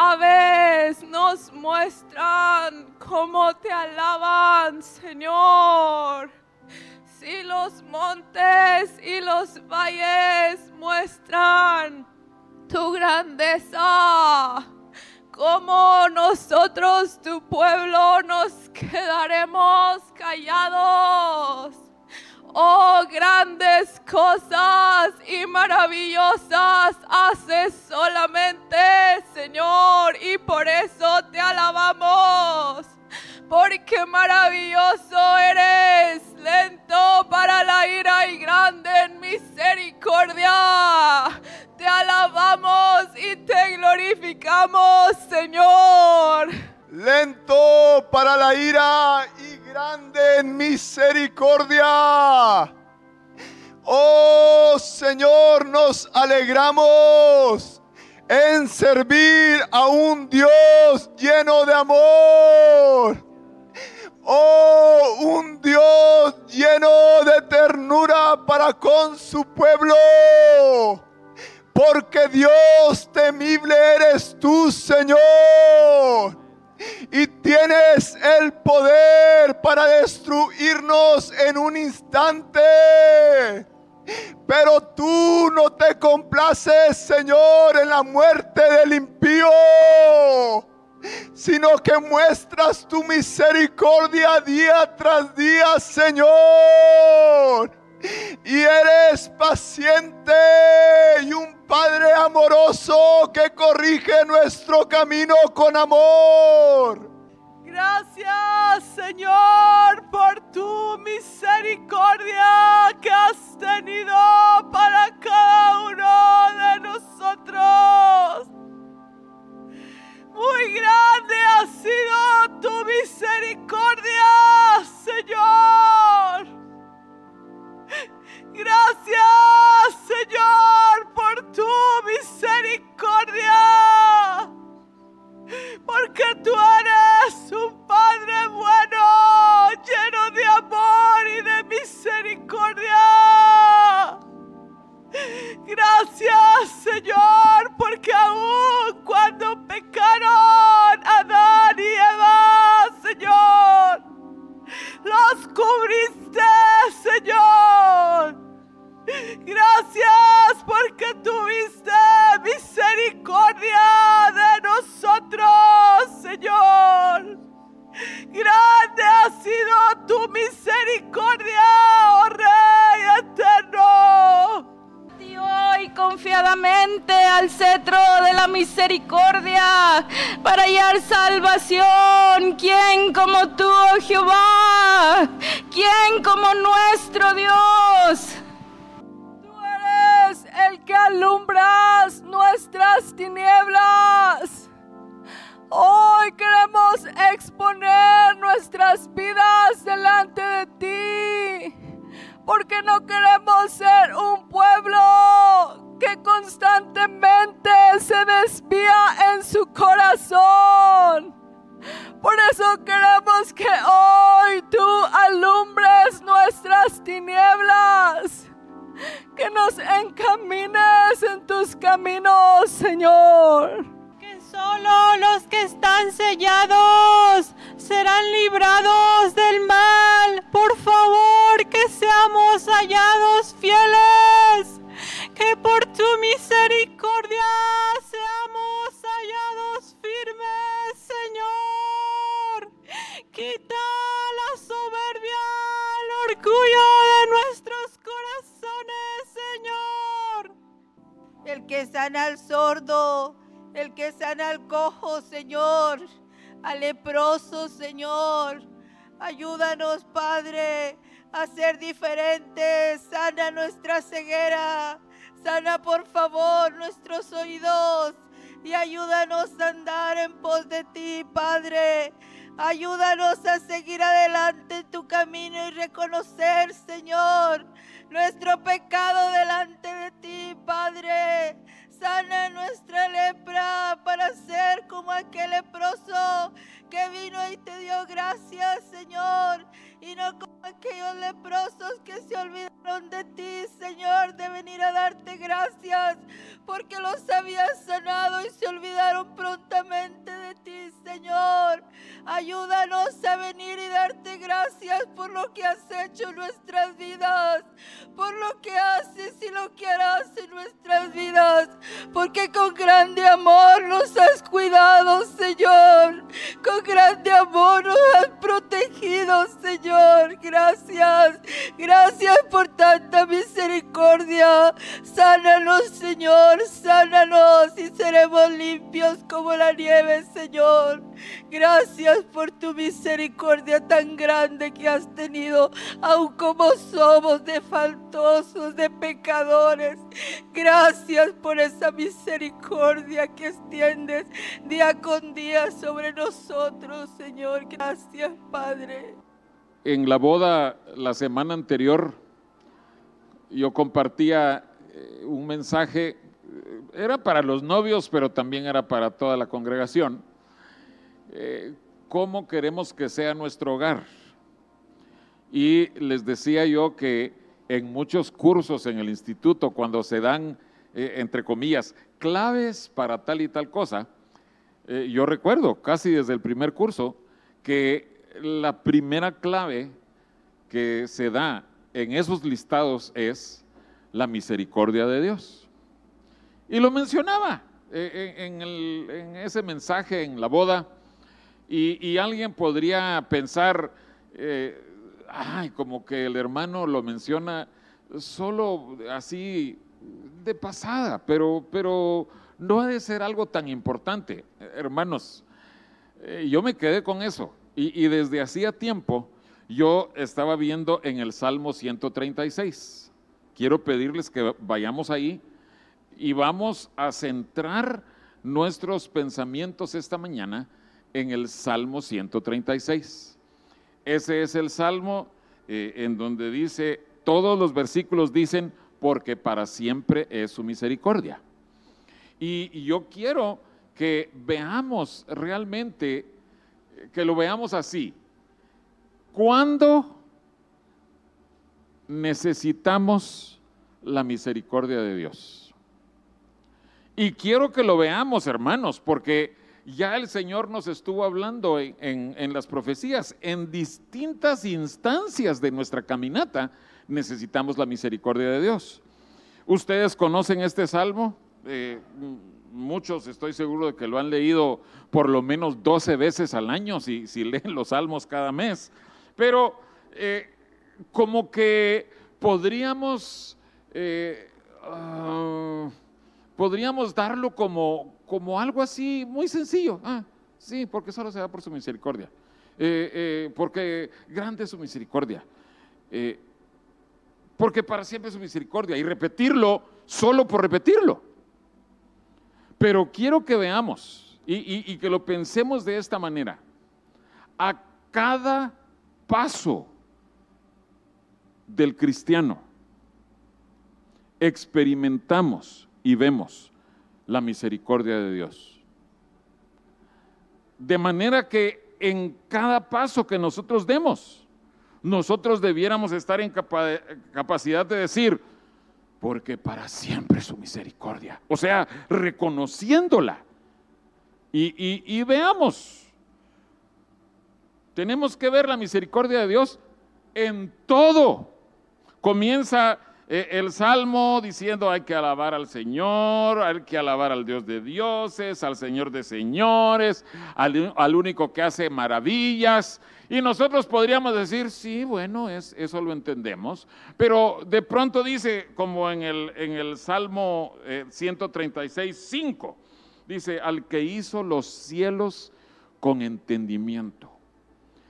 aves nos muestran cómo te alaban, Señor. Si los montes y los valles muestran tu grandeza, como nosotros, tu pueblo, nos quedaremos callados. Oh, grandes cosas y maravillosas haces solamente, Señor, y por eso te alabamos. Porque maravilloso eres, lento para la ira y grande en misericordia. Te alabamos y te glorificamos, Señor. Lento para la ira grande en misericordia. Oh Señor, nos alegramos en servir a un Dios lleno de amor. Oh, un Dios lleno de ternura para con su pueblo. Porque Dios temible eres tú, Señor y tienes el poder para destruirnos en un instante. Pero tú no te complaces, Señor, en la muerte del impío, sino que muestras tu misericordia día tras día, Señor. Y eres paciente y un Padre amoroso que corrige nuestro camino con amor. Gracias Señor por tu misericordia que has tenido para cada uno de nosotros. Muy grande porque no queremos ser un pueblo que constantemente se desvía en su corazón. Por eso queremos que hoy tú alumbres nuestras tinieblas que nos encamines en tus caminos, Señor. Solo los que están sellados serán librados del mal. Por favor, que seamos hallados fieles. Que por tu misericordia seamos hallados firmes, Señor. Quita la soberbia, el orgullo de nuestros el que sana al sordo, el que sana al cojo, Señor, al leproso, Señor. Ayúdanos, Padre, a ser diferentes. Sana nuestra ceguera. Sana, por favor, nuestros oídos. Y ayúdanos a andar en pos de ti, Padre. Ayúdanos a seguir adelante en tu camino y reconocer, Señor, nuestro pecado de por lo que has hecho en nuestras vidas, por lo que haces y lo que harás en nuestras vidas, porque con grande amor nos has cuidado, Señor. Con grande amor nos has protegido, Señor. Gracias. Gracias por tanta misericordia. Sánanos, Señor. Sánanos y seremos limpios como la nieve, Señor. Gracias por tu misericordia tan grande que has tenido, aun como somos de de pecadores. Gracias por esa misericordia que extiendes día con día sobre nosotros, Señor. Gracias, Padre. En la boda la semana anterior yo compartía eh, un mensaje, eh, era para los novios, pero también era para toda la congregación. Eh, ¿Cómo queremos que sea nuestro hogar? Y les decía yo que en muchos cursos en el instituto, cuando se dan, entre comillas, claves para tal y tal cosa, yo recuerdo casi desde el primer curso que la primera clave que se da en esos listados es la misericordia de Dios. Y lo mencionaba eh, en, ese mensaje en la boda. Y, alguien podría pensar, eh, ay, como que el hermano lo menciona solo así de pasada, pero, pero no ha de ser algo tan importante. Hermanos, eh, yo me quedé con eso. Y, desde hacía tiempo yo estaba viendo en el Salmo 136. Quiero pedirles que vayamos ahí y vamos a centrar nuestros pensamientos esta mañana en el Salmo 136. Ese es el Salmo eh, en donde dice, todos los versículos dicen, porque para siempre es su misericordia. y yo quiero que veamos realmente que lo veamos así. ¿Cuándo necesitamos la misericordia de Dios? Y quiero que lo veamos, hermanos, porque ya el Señor nos estuvo hablando en, las profecías. En distintas instancias de nuestra caminata necesitamos la misericordia de Dios. ¿Ustedes conocen este salmo? Eh, muchos estoy seguro de que lo han leído por lo menos 12 veces al año, si, leen los salmos cada mes. Pero eh, como que podríamos, eh, ah, podríamos darlo como, como algo así muy sencillo. Ah, sí, porque solo se da por su misericordia. Eh, porque grande es su misericordia. porque para siempre es su misericordia. Y repetirlo solo por repetirlo. Pero quiero que veamos y, que lo pensemos de esta manera. A cada paso del cristiano experimentamos y vemos la misericordia de Dios. De manera que en cada paso que nosotros demos, nosotros debiéramos estar en capacidad de decir, porque para siempre su misericordia. O sea, reconociéndola. Y, veamos, tenemos que ver la misericordia de Dios en todo. Comienza el Salmo diciendo hay que alabar al Señor, hay que alabar al Dios de dioses, al Señor de señores, al único que hace maravillas. Y nosotros podríamos decir, sí, bueno, es, eso lo entendemos, pero de pronto dice, como en el, en el Salmo 136, eh, 5, dice, al que hizo los cielos con entendimiento.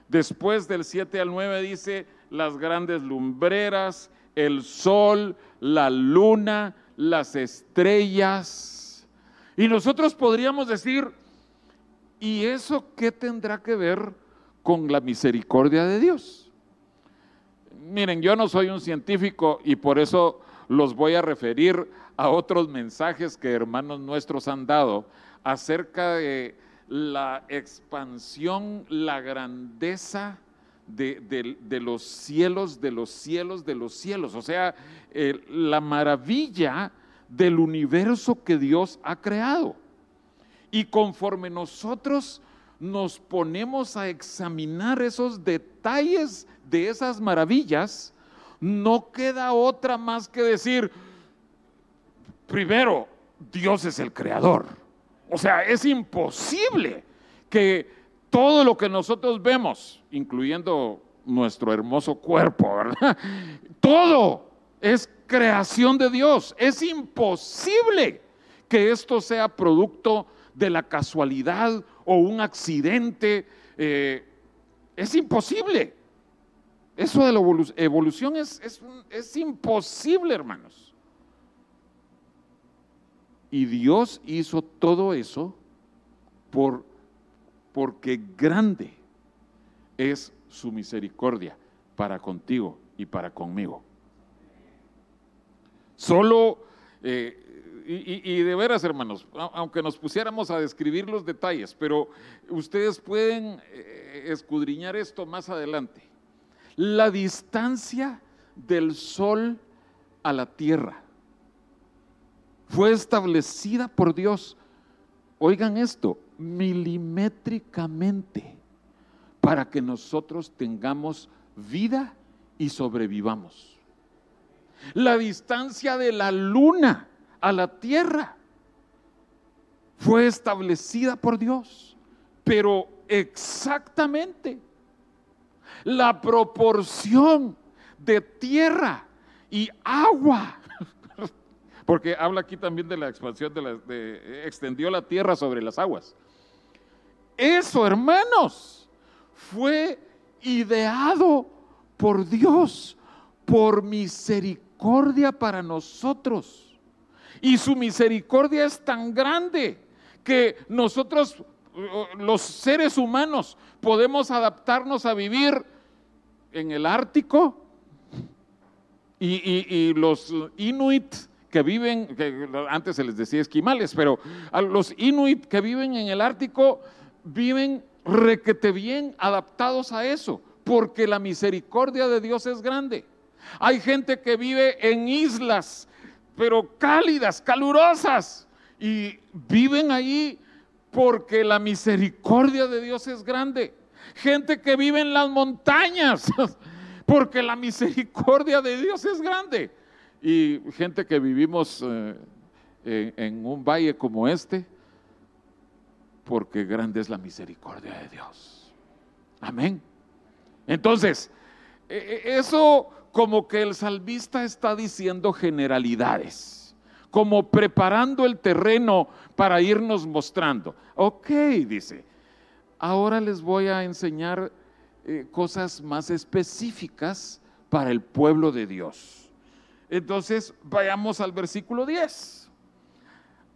Después del 7 al 9 dice, las grandes lumbreras, el sol, la luna, las estrellas. Y nosotros podríamos decir, ¿y eso qué tendrá que ver con la misericordia de Dios. Miren, yo no soy un científico y por eso los voy a referir a otros mensajes que hermanos nuestros han dado acerca de la expansión, la grandeza de, los cielos, de los cielos, de los cielos. O sea, la maravilla del universo que Dios ha creado. Y conforme nosotros nos ponemos a examinar esos detalles de esas maravillas, no queda otra más que decir, primero, Dios es el creador. O sea, es imposible que todo lo que nosotros vemos, incluyendo nuestro hermoso cuerpo, ¿verdad? Todo es creación de Dios. Es imposible que esto sea producto de la casualidad o un accidente. Eh, es imposible. Eso de la evolución es, es imposible, hermanos. Y Dios hizo todo eso por, porque grande es su misericordia para contigo y para conmigo. Solo, eh, y, de veras hermanos, aunque nos pusiéramos a describir los detalles, pero ustedes pueden eh, escudriñar esto más adelante. La distancia del sol a la tierra fue establecida por Dios, oigan esto, milimétricamente, para que nosotros tengamos vida y sobrevivamos. La distancia de la luna a la tierra fue establecida por Dios, pero exactamente la proporción de tierra y agua porque habla aquí también de la expansión de la, extendió la tierra sobre las aguas. Eso, hermanos, fue ideado por Dios, por misericordia para nosotros. Y su misericordia es tan grande que nosotros, los seres humanos, podemos adaptarnos a vivir en el Ártico y los Inuit que viven, que antes se les decía esquimales, pero a los inuit que viven en el Ártico viven requete bien adaptados a eso, porque la misericordia de Dios es grande. Hay gente que vive en islas, pero cálidas, calurosas, y viven ahí porque la misericordia de Dios es grande. Gente que vive en las montañas, porque la misericordia de Dios es grande. Y gente que vivimos eh, en, un valle como este, porque grande es la misericordia de Dios. Amén. Entonces, e, e, eso como que el salvista está diciendo generalidades, como preparando el terreno para irnos mostrando. Ok, dice, ahora les voy a enseñar eh, cosas más específicas para el pueblo de Dios. Entonces, vayamos al versículo 10.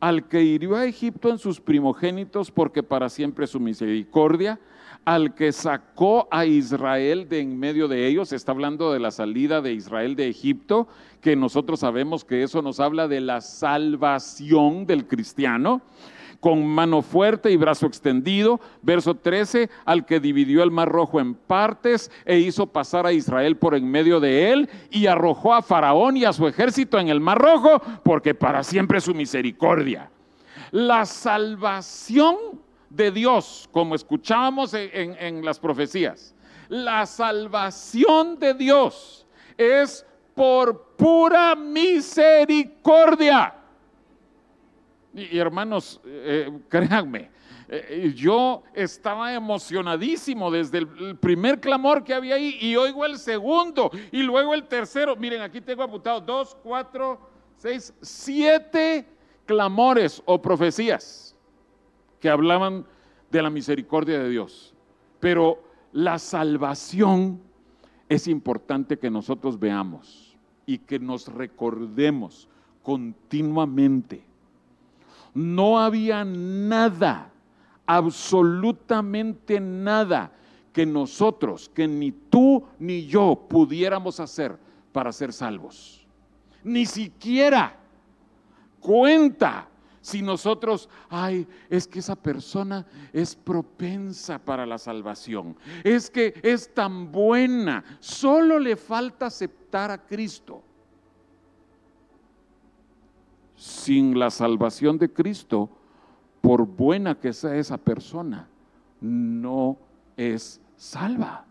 Al que hirió a Egipto en sus primogénitos, porque para siempre su misericordia, al que sacó a Israel de en medio de ellos, está hablando de la salida de Israel de Egipto, que nosotros sabemos que eso nos habla de la salvación del cristiano con mano fuerte y brazo extendido. Verso 13, al que dividió el mar rojo en partes e hizo pasar a Israel por en medio de él y arrojó a Faraón y a su ejército en el mar rojo, porque para siempre su misericordia. La salvación de Dios, como escuchábamos en, en las profecías, la salvación de Dios es por pura misericordia. Y, hermanos, eh, créanme, eh, yo estaba emocionadísimo desde el, primer clamor que había ahí y oigo el segundo y luego el tercero. Miren, aquí tengo apuntado dos, cuatro, seis, siete clamores o profecías que hablaban de la misericordia de Dios. Pero la salvación es importante que nosotros veamos y que nos recordemos continuamente no había nada, absolutamente nada que nosotros, que ni tú ni yo pudiéramos hacer para ser salvos. Ni siquiera cuenta si nosotros, ay, es que esa persona es propensa para la salvación, es que es tan buena, solo le falta aceptar a Cristo. Sin la salvación de Cristo, por buena que sea esa persona, no es salva.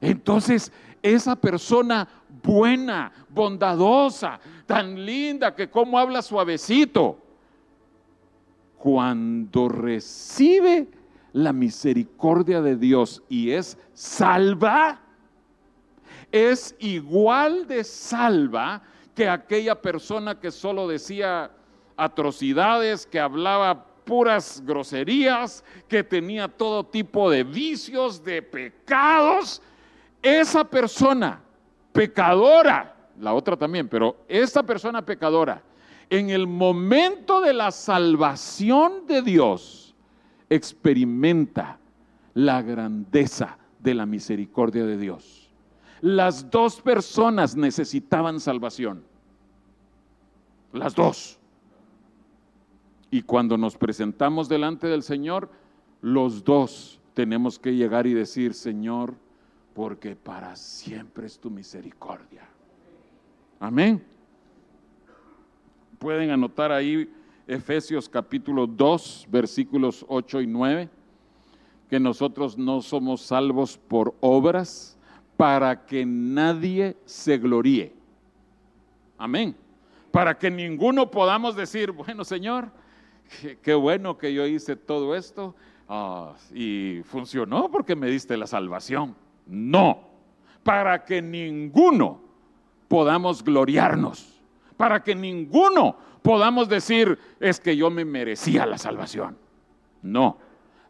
Entonces, esa persona buena, bondadosa, tan linda que como habla suavecito, cuando recibe la misericordia de Dios y es salva, es igual de salva que aquella persona que solo decía atrocidades, que hablaba puras groserías, que tenía todo tipo de vicios, de pecados. Esa persona pecadora, la otra también, pero esta persona pecadora, en el momento de la salvación de Dios, experimenta la grandeza de la misericordia de Dios. Las dos personas necesitaban salvación. Las dos. Y cuando nos presentamos delante del Señor, los dos tenemos que llegar y decir, Señor, porque para siempre es tu misericordia. Amén. Pueden anotar ahí Efesios capítulo 2, versículos 8 y 9, que nosotros no somos salvos por obras para que nadie se gloríe. Amén. Para que ninguno podamos decir, bueno Señor, qué, bueno que yo hice todo esto ah, y funcionó porque me diste la salvación. No, para que ninguno podamos gloriarnos, para que ninguno podamos decir, es que yo me merecía la salvación. No,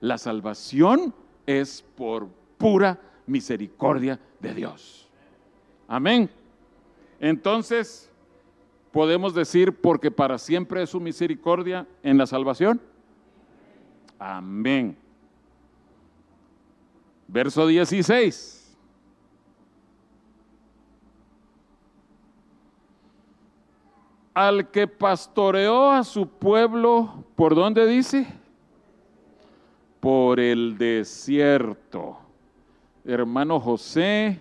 la salvación es por pura misericordia de Dios. Amén. Entonces, podemos decir, porque para siempre es su misericordia en la salvación. Amén. Verso 16. Al que pastoreó a su pueblo, ¿por dónde dice? Por el desierto. Hermano José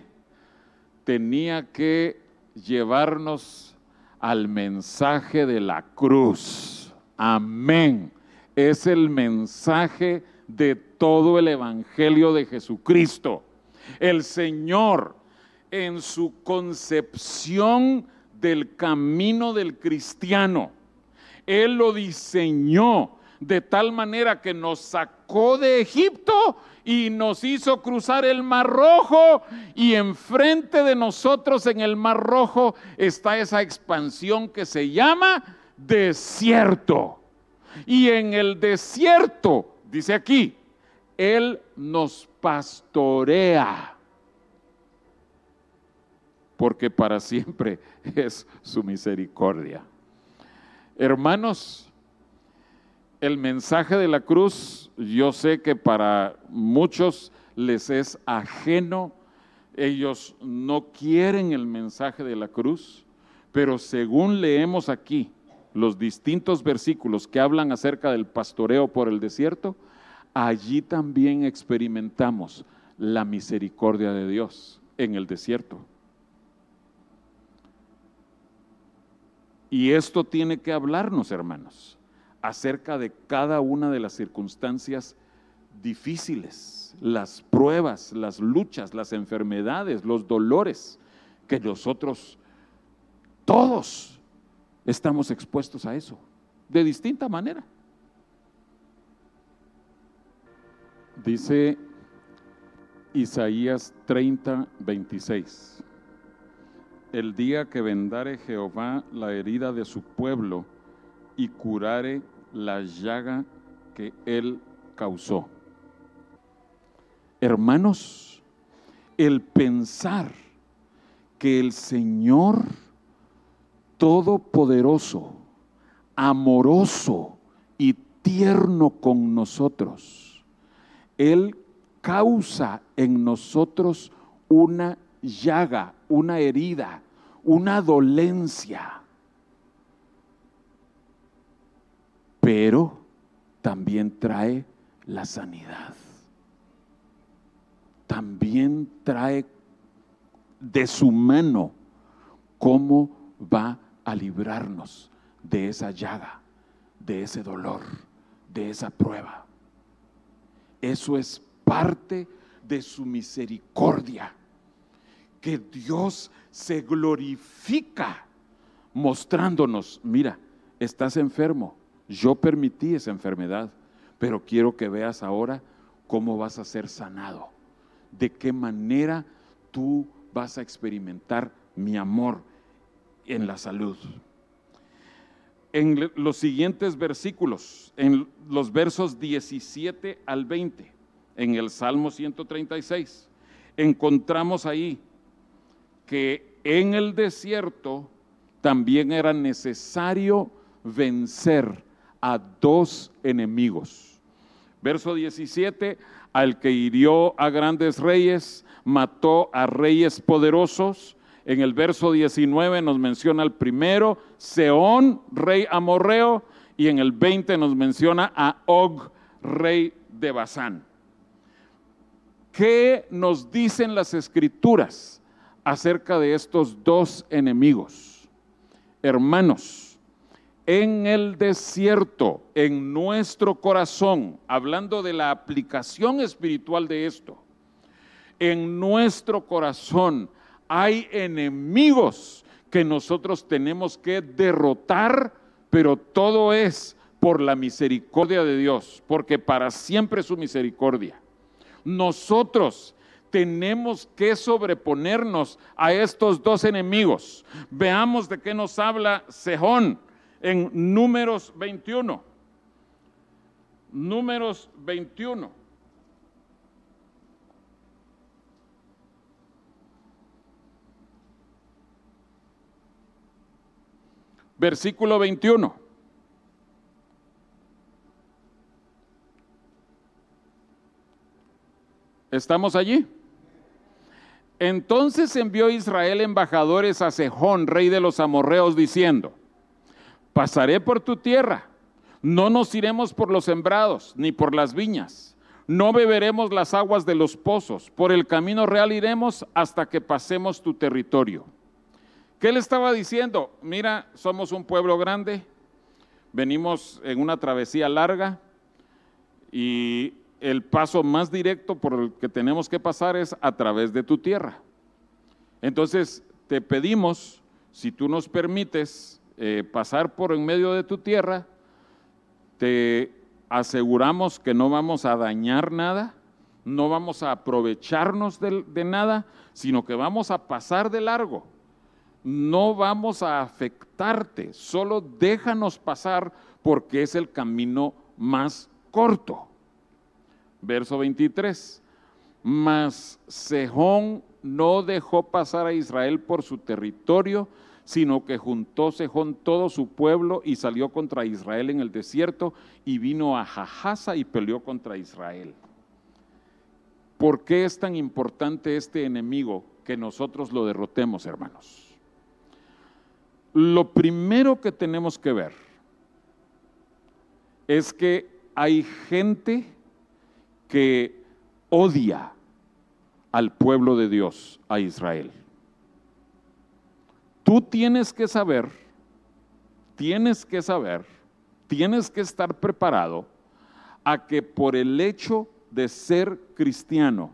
tenía que llevarnos al mensaje de la cruz. Amén. Es el mensaje de todo el Evangelio de Jesucristo. El Señor en su concepción del camino del cristiano, Él lo diseñó de tal manera que nos sacó de Egipto y nos hizo cruzar el Mar Rojo y enfrente de nosotros en el Mar Rojo está esa expansión que se llama desierto. Y en el desierto, dice aquí, Él nos pastorea, porque para siempre es su misericordia. Hermanos, el mensaje de la cruz, yo sé que para muchos les es ajeno, ellos no quieren el mensaje de la cruz, pero según leemos aquí los distintos versículos que hablan acerca del pastoreo por el desierto, allí también experimentamos la misericordia de Dios en el desierto. Y esto tiene que hablarnos, hermanos acerca de cada una de las circunstancias difíciles, las pruebas, las luchas, las enfermedades, los dolores que nosotros todos estamos expuestos a eso, de distinta manera. Dice Isaías 30, 26. El día que vendare Jehová la herida de su pueblo y curare la llaga que Él causó. Hermanos, el pensar que el Señor Todopoderoso, amoroso y tierno con nosotros, Él causa en nosotros una llaga, una herida, una dolencia pero también trae la sanidad. También trae de su mano cómo va a librarnos de esa llaga, de ese dolor, de esa prueba. Eso es parte de su misericordia, que Dios se glorifica mostrándonos, mira, estás enfermo, yo permití esa enfermedad, pero quiero que veas ahora cómo vas a ser sanado, de qué manera tú vas a experimentar mi amor en la salud. En los siguientes versículos, en los versos 17 al 20, en el Salmo 136, encontramos ahí que en el desierto también era necesario vencer a dos enemigos. Verso 17, al que hirió a grandes reyes, mató a reyes poderosos. En el verso 19 nos menciona al primero, Seón, rey amorreo, y en el 20 nos menciona a Og, rey de Basán. ¿Qué nos dicen las escrituras acerca de estos dos enemigos? Hermanos, en el desierto, en nuestro corazón, hablando de la aplicación espiritual de esto, en nuestro corazón hay enemigos que nosotros tenemos que derrotar, pero todo es por la misericordia de Dios, porque para siempre su misericordia. Nosotros tenemos que sobreponernos a estos dos enemigos. Veamos de qué nos habla Sejón en números 21. Números 21. Versículo 21. ¿Estamos allí? Entonces envió Israel embajadores a Sejón, rey de los amorreos, diciendo, pasaré por tu tierra, no nos iremos por los sembrados, ni por las viñas, no beberemos las aguas de los pozos, por el camino real iremos hasta que pasemos tu territorio. ¿Qué le estaba diciendo? Mira, somos un pueblo grande, venimos en una travesía larga y el paso más directo por el que tenemos que pasar es a través de tu tierra. Entonces, te pedimos, si tú nos permites eh, pasar por en medio de tu tierra, te aseguramos que no vamos a dañar nada, no vamos a aprovecharnos de, de nada, sino que vamos a pasar de largo. No vamos a afectarte, solo déjanos pasar porque es el camino más corto verso 23. Mas Sejón no dejó pasar a Israel por su territorio, sino que juntó Sejón todo su pueblo y salió contra Israel en el desierto y vino a Jajasa y peleó contra Israel. ¿Por qué es tan importante este enemigo que nosotros lo derrotemos, hermanos? Lo primero que tenemos que ver es que hay gente que odia al pueblo de Dios, a Israel. Tú tienes que saber, tienes que saber, tienes que estar preparado a que por el hecho de ser cristiano,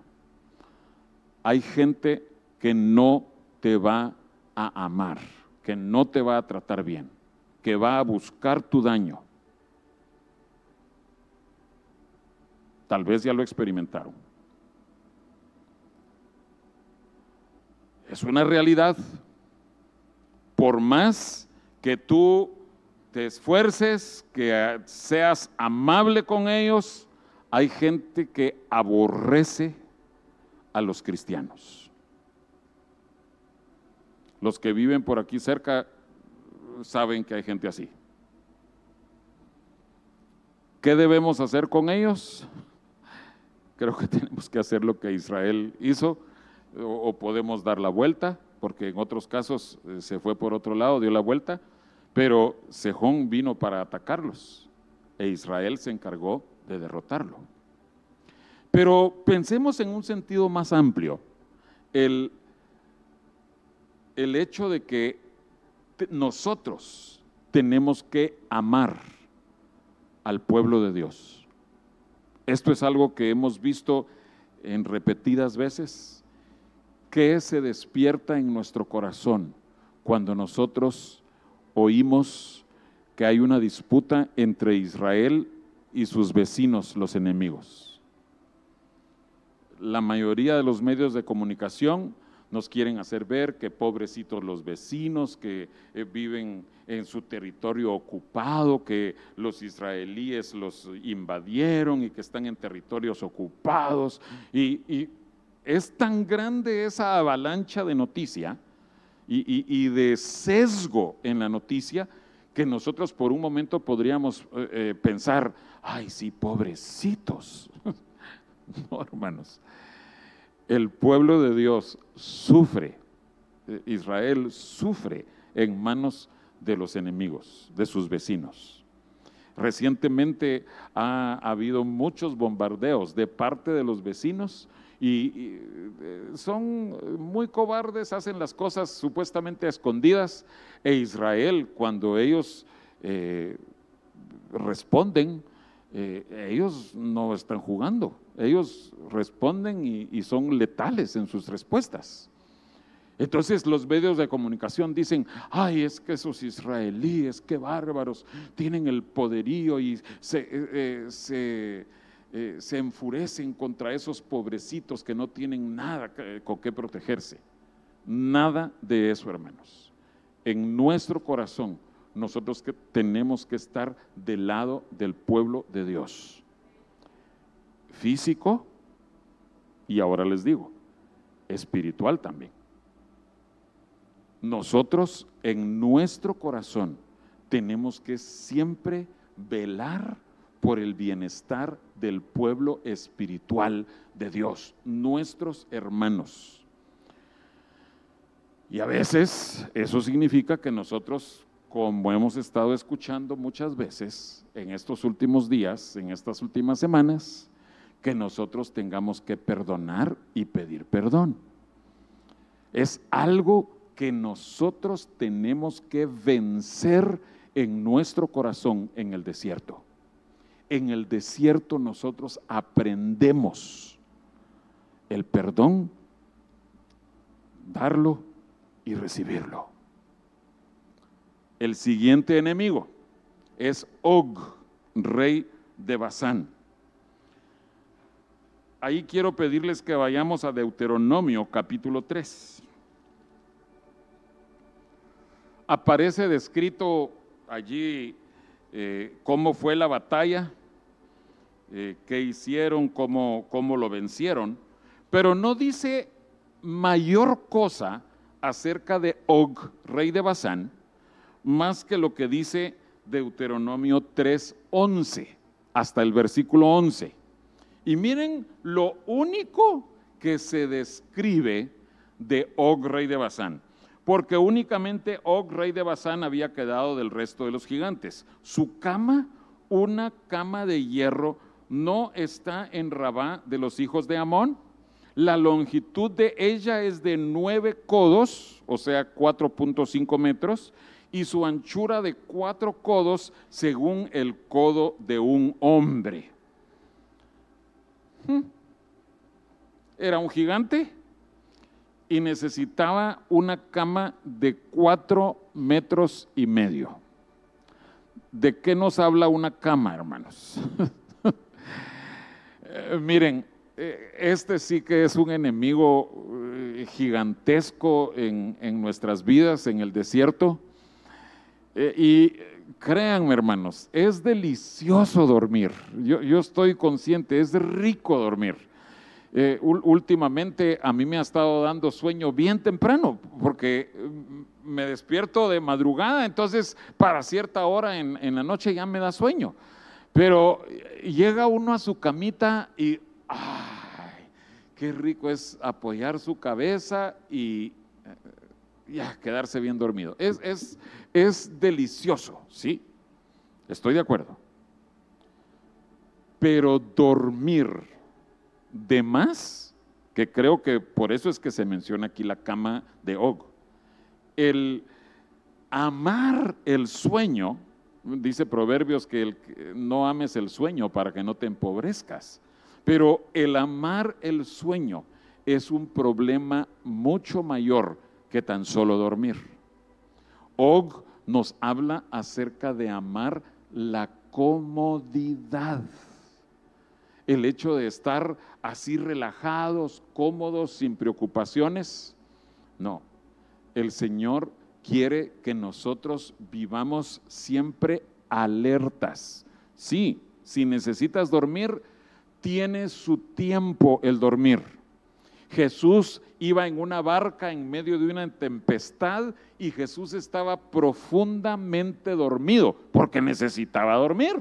hay gente que no te va a amar, que no te va a tratar bien, que va a buscar tu daño. Tal vez ya lo experimentaron. Es una realidad. Por más que tú te esfuerces, que seas amable con ellos, hay gente que aborrece a los cristianos. Los que viven por aquí cerca saben que hay gente así. ¿Qué debemos hacer con ellos? Creo que tenemos que hacer lo que Israel hizo o, podemos dar la vuelta, porque en otros casos eh, se fue por otro lado, dio la vuelta, pero Sejón vino para atacarlos e Israel se encargó de derrotarlo. Pero pensemos en un sentido más amplio. El, el hecho de que nosotros tenemos que amar al pueblo de Dios. Esto es algo que hemos visto en repetidas veces, que se despierta en nuestro corazón cuando nosotros oímos que hay una disputa entre Israel y sus vecinos, los enemigos. La mayoría de los medios de comunicación nos quieren hacer ver que pobrecitos los vecinos que eh, viven en su territorio ocupado, que los israelíes los invadieron y que están en territorios ocupados. Y, y es tan grande esa avalancha de noticia y, de sesgo en la noticia que nosotros por un momento podríamos eh, eh, pensar, ay, sí, pobrecitos. no, hermanos. El pueblo de Dios sufre, eh, Israel sufre en manos de los enemigos, de sus vecinos. Recientemente ha habido muchos bombardeos de parte de los vecinos y, eh, son muy cobardes, hacen las cosas supuestamente escondidas e Israel cuando ellos eh, responden, eh, ellos no están jugando, ellos responden y, son letales en sus respuestas. Entonces los medios de comunicación dicen, ay, es que esos israelíes, qué bárbaros, tienen el poderío y se, eh, se enfurecen contra esos pobrecitos que no tienen nada con qué protegerse. Nada de eso, hermanos. En nuestro corazón, nosotros que tenemos que estar del lado del pueblo de Dios. Físico y ahora les digo, espiritual también. Nosotros en nuestro corazón tenemos que siempre velar por el bienestar del pueblo espiritual de Dios, nuestros hermanos. Y a veces eso significa que nosotros, como hemos estado escuchando muchas veces en estos últimos días, en estas últimas semanas, que nosotros tengamos que perdonar y pedir perdón. Es algo que nosotros tenemos que vencer en nuestro corazón en el desierto. En el desierto nosotros aprendemos el perdón, darlo y recibirlo. El siguiente enemigo es Og, rey de Basán. Ahí quiero pedirles que vayamos a Deuteronomio capítulo 3. Aparece descrito allí eh, cómo fue la batalla, eh, qué hicieron, cómo, cómo lo vencieron, pero no dice mayor cosa acerca de Og, rey de Basán, más que lo que dice Deuteronomio 3:11, hasta el versículo 11. Y miren lo único que se describe de Og, rey de Basán, porque únicamente Og, rey de Basán, había quedado del resto de los gigantes. Su cama, una cama de hierro, no está en Rabá de los hijos de Amón. La longitud de ella es de nueve codos, o sea, 4.5 metros, y su anchura de cuatro codos según el codo de un hombre. Hmm. Era un gigante y necesitaba una cama de cuatro metros y medio. ¿De qué nos habla una cama, hermanos? Eh, miren, eh, este sí que es un enemigo eh, gigantesco en, en nuestras vidas, en el desierto. Y créanme, hermanos, es delicioso dormir. Yo, yo estoy consciente, es rico dormir. Últimamente a mí me ha estado dando sueño bien temprano, porque mm, me despierto de madrugada, entonces para cierta hora en, en la noche ya me da sueño. Pero llega uno a su camita y, ¡ay! Qué rico es apoyar su cabeza y eh, ya quedarse bien dormido. Es, es, es delicioso, ¿sí? Estoy de acuerdo. Pero dormir de más, que creo que por eso es que se menciona aquí la cama de Og. El, amar el sueño, dice Proverbios que no ames el sueño para que no te empobrezcas, pero el amar el sueño es un problema mucho mayor que tan solo dormir. Og nos habla acerca de amar la comodidad. El hecho de estar así relajados, cómodos, sin preocupaciones. No, el Señor quiere que nosotros vivamos siempre alertas. Sí, si necesitas dormir, tiene su tiempo el dormir. Jesús iba en una barca en medio de una tempestad y Jesús estaba profundamente dormido porque necesitaba dormir.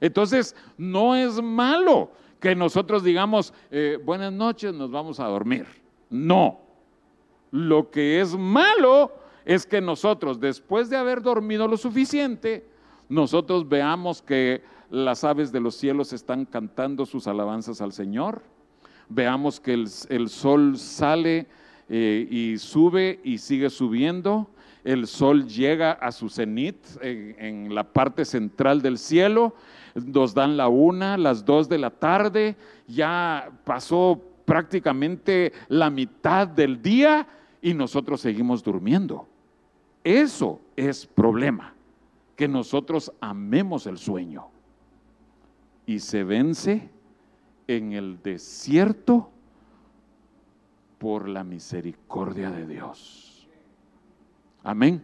Entonces, no es malo que nosotros digamos, eh, buenas noches, nos vamos a dormir. No. Lo que es malo es que nosotros, después de haber dormido lo suficiente, nosotros veamos que las aves de los cielos están cantando sus alabanzas al Señor veamos que el, sol sale eh, y sube y sigue subiendo. El sol llega a su cenit en, en, la parte central del cielo. Nos dan la una, las dos de la tarde. Ya pasó prácticamente la mitad del día y nosotros seguimos durmiendo. Eso es problema, que nosotros amemos el sueño. Y se vence en el desierto por la misericordia de Dios. Amén.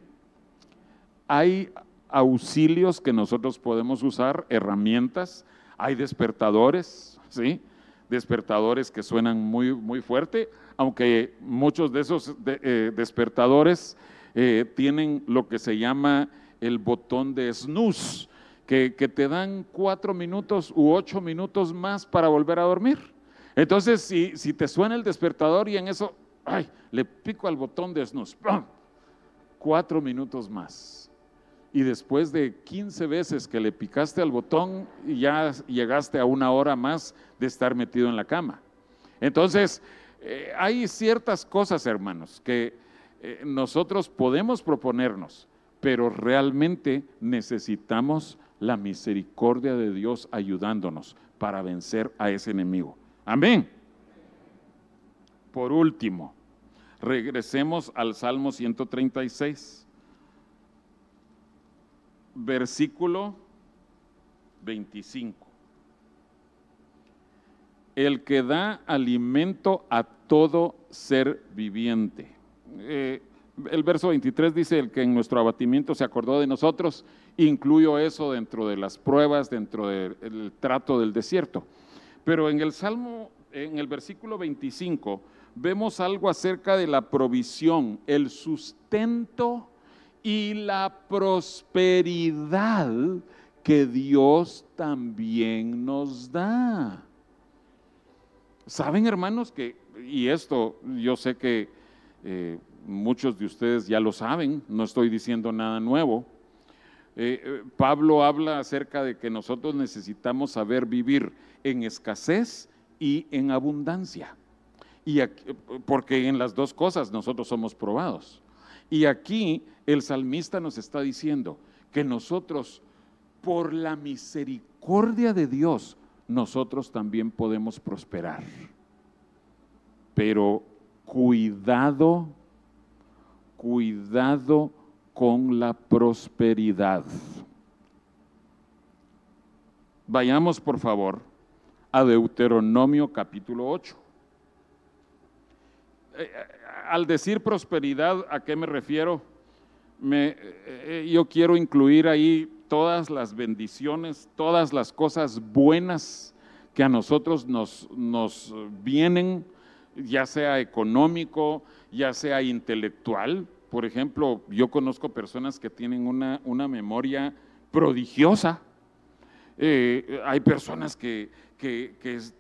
Hay auxilios que nosotros podemos usar, herramientas, hay despertadores, ¿sí? Despertadores que suenan muy, muy fuerte, aunque muchos de esos eh, despertadores eh, tienen lo que se llama el botón de snooze, que, te dan cuatro minutos u ocho minutos más para volver a dormir. Entonces, si, te suena el despertador y en eso, ay, le pico al botón de snooze, cuatro minutos más. Y después de 15 veces que le picaste al botón, ya llegaste a una hora más de estar metido en la cama. Entonces, eh, hay ciertas cosas, hermanos, que eh, nosotros podemos proponernos, pero realmente necesitamos la misericordia de Dios ayudándonos para vencer a ese enemigo. Amén. Por último, regresemos al Salmo 136, versículo 25. El que da alimento a todo ser viviente. Eh, el verso 23 dice, el que en nuestro abatimiento se acordó de nosotros, incluyo eso dentro de las pruebas, dentro del trato del desierto. Pero en el Salmo, en el versículo 25, vemos algo acerca de la provisión, el sustento y la prosperidad que Dios también nos da. Saben, hermanos, que, y esto yo sé que eh, muchos de ustedes ya lo saben, no estoy diciendo nada nuevo. Eh, eh, Pablo habla acerca de que nosotros necesitamos saber vivir en escasez y en abundancia. Y porque en las dos cosas nosotros somos probados. Y aquí el salmista nos está diciendo que nosotros, por la misericordia de Dios, nosotros también podemos prosperar. Pero cuidado cuidado con la prosperidad. Vayamos por favor a Deuteronomio capítulo 8. Eh, eh, al decir prosperidad, ¿a qué me refiero? Eh, yo quiero incluir ahí todas las bendiciones, todas las cosas buenas que a nosotros nos, nos vienen, ya sea económico, ya sea intelectual. Por ejemplo, yo conozco personas que tienen una, una memoria prodigiosa. Eh, hay personas que,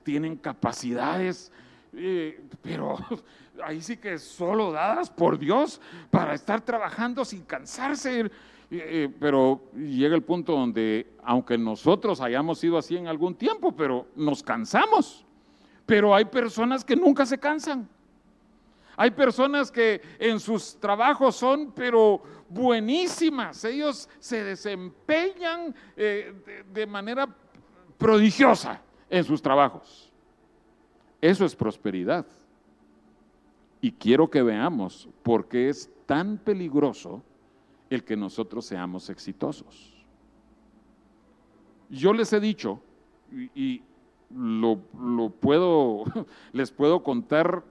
tienen capacidades, eh, pero ahí sí que solo dadas por Dios para estar trabajando sin cansarse. Eh, pero llega el punto donde, aunque nosotros hayamos sido así en algún tiempo, pero nos cansamos. Pero hay personas que nunca se cansan. Hay personas que en sus trabajos son, pero buenísimas. Ellos se desempeñan eh, de, manera prodigiosa en sus trabajos. Eso es prosperidad. Y quiero que veamos por qué es tan peligroso el que nosotros seamos exitosos. Yo les he dicho, y lo, puedo, les puedo contar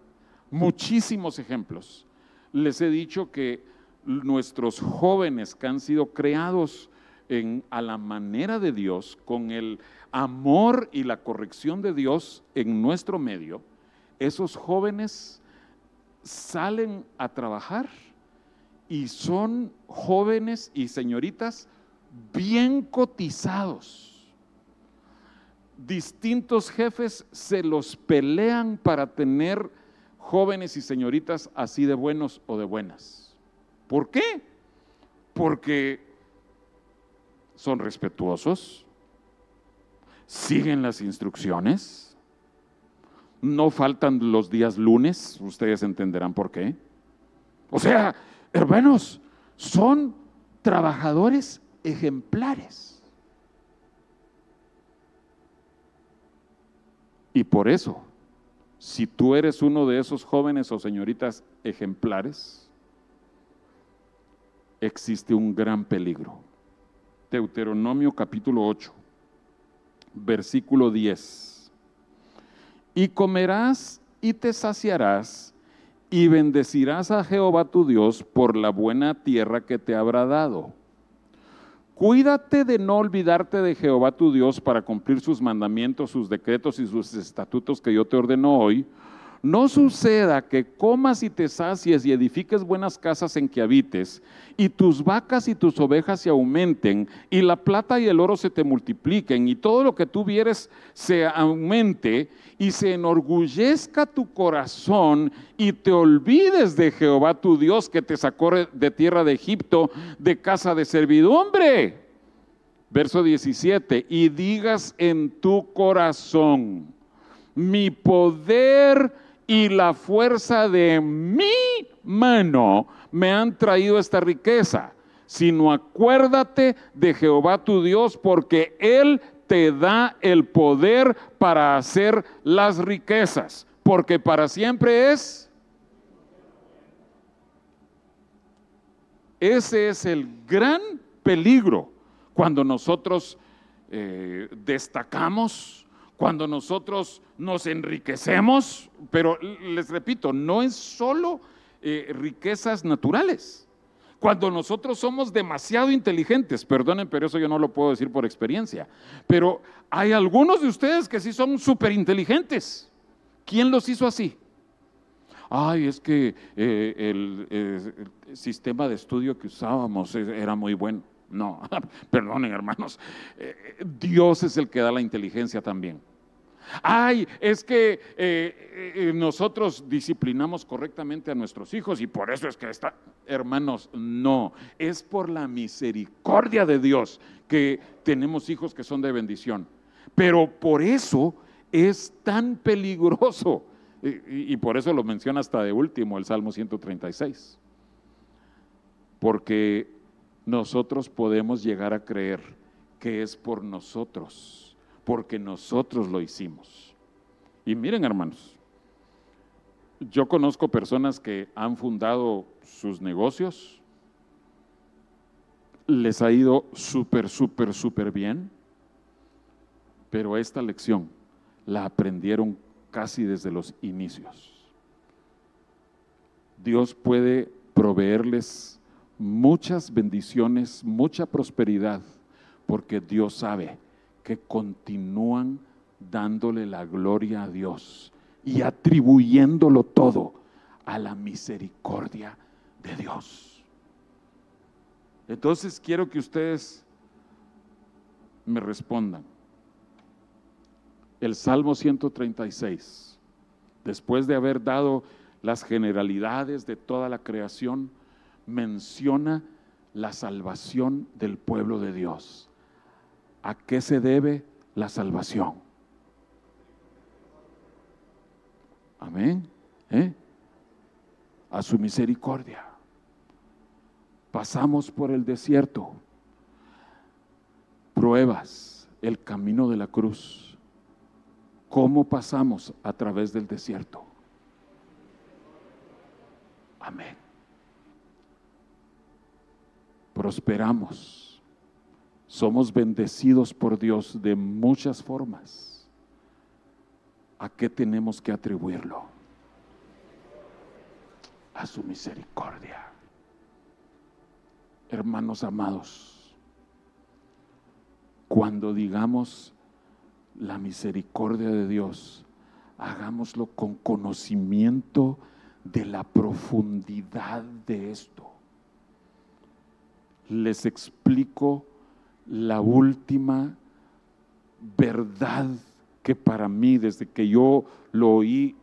muchísimos ejemplos. Les he dicho que nuestros jóvenes que han sido creados en, a la manera de Dios, con el amor y la corrección de Dios en nuestro medio, esos jóvenes salen a trabajar y son jóvenes y señoritas bien cotizados. Distintos jefes se los pelean para tener jóvenes y señoritas así de buenos o de buenas. ¿Por qué? Porque son respetuosos, siguen las instrucciones, no faltan los días lunes, ustedes entenderán por qué. O sea, hermanos, son trabajadores ejemplares. Y por eso, si tú eres uno de esos jóvenes o señoritas ejemplares, existe un gran peligro. Deuteronomio capítulo 8, versículo 10. Y comerás y te saciarás y bendecirás a Jehová tu Dios por la buena tierra que te habrá dado. Cuídate de no olvidarte de Jehová tu Dios para cumplir sus mandamientos, sus decretos y sus estatutos que yo te ordeno hoy. No suceda que comas y te sacies y edifiques buenas casas en que habites, y tus vacas y tus ovejas se aumenten, y la plata y el oro se te multipliquen, y todo lo que tú vieres se aumente, y se enorgullezca tu corazón, y te olvides de Jehová tu Dios que te sacó de tierra de Egipto, de casa de servidumbre. Verso 17, y digas en tu corazón, mi poder y la fuerza de mi mano me han traído esta riqueza, sino acuérdate de Jehová tu Dios, porque Él te da el poder para hacer las riquezas, porque para siempre es... Ese es el gran peligro cuando nosotros eh, destacamos, cuando nosotros nos enriquecemos, pero les repito, no es solo eh, riquezas naturales. Cuando nosotros somos demasiado inteligentes, perdonen, pero eso yo no lo puedo decir por experiencia, pero hay algunos de ustedes que sí son súper inteligentes. ¿Quién los hizo así? Ay, es que eh, eh, el sistema de estudio que usábamos era muy bueno. No, perdonen hermanos, eh, Dios es el que da la inteligencia también. Ay, es que eh, eh, nosotros disciplinamos correctamente a nuestros hijos y por eso es que está, hermanos, no, es por la misericordia de Dios que tenemos hijos que son de bendición. Pero por eso es tan peligroso. Y, y por eso lo menciona hasta de último el Salmo 136. Porque nosotros podemos llegar a creer que es por nosotros, porque nosotros lo hicimos. Y miren, hermanos, yo conozco personas que han fundado sus negocios, les ha ido súper, súper, súper bien, pero esta lección la aprendieron casi desde los inicios. Dios puede proveerles muchas bendiciones, mucha prosperidad, porque Dios sabe que continúan dándole la gloria a Dios y atribuyéndolo todo a la misericordia de Dios. Entonces quiero que ustedes me respondan. El Salmo 136, después de haber dado las generalidades de toda la creación, menciona la salvación del pueblo de Dios. ¿A qué se debe la salvación? Amén. ¿Eh? a su misericordia. Pasamos por el desierto, pruebas, el camino de la cruz. ¿Cómo pasamos a través del desierto? Amén. Prosperamos. Somos bendecidos por Dios de muchas formas. ¿A qué tenemos que atribuirlo? A su misericordia. Hermanos amados, cuando digamos la misericordia de Dios, hagámoslo con conocimiento de la profundidad de esto. Les explico la última verdad que para mí, desde que yo lo oí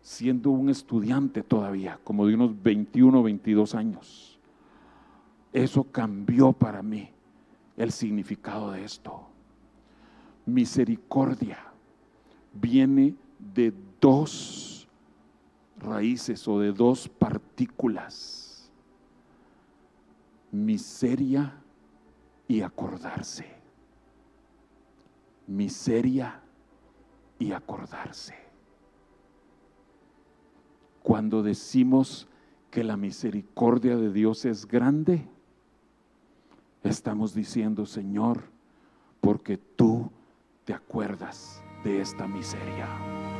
siendo un estudiante todavía, como de unos 21 o 22 años, eso cambió para mí el significado de esto. Misericordia viene de dos raíces o de dos partículas. Miseria y acordarse. Miseria y acordarse. Cuando decimos que la misericordia de Dios es grande, estamos diciendo, Señor, porque tú te acuerdas de esta miseria.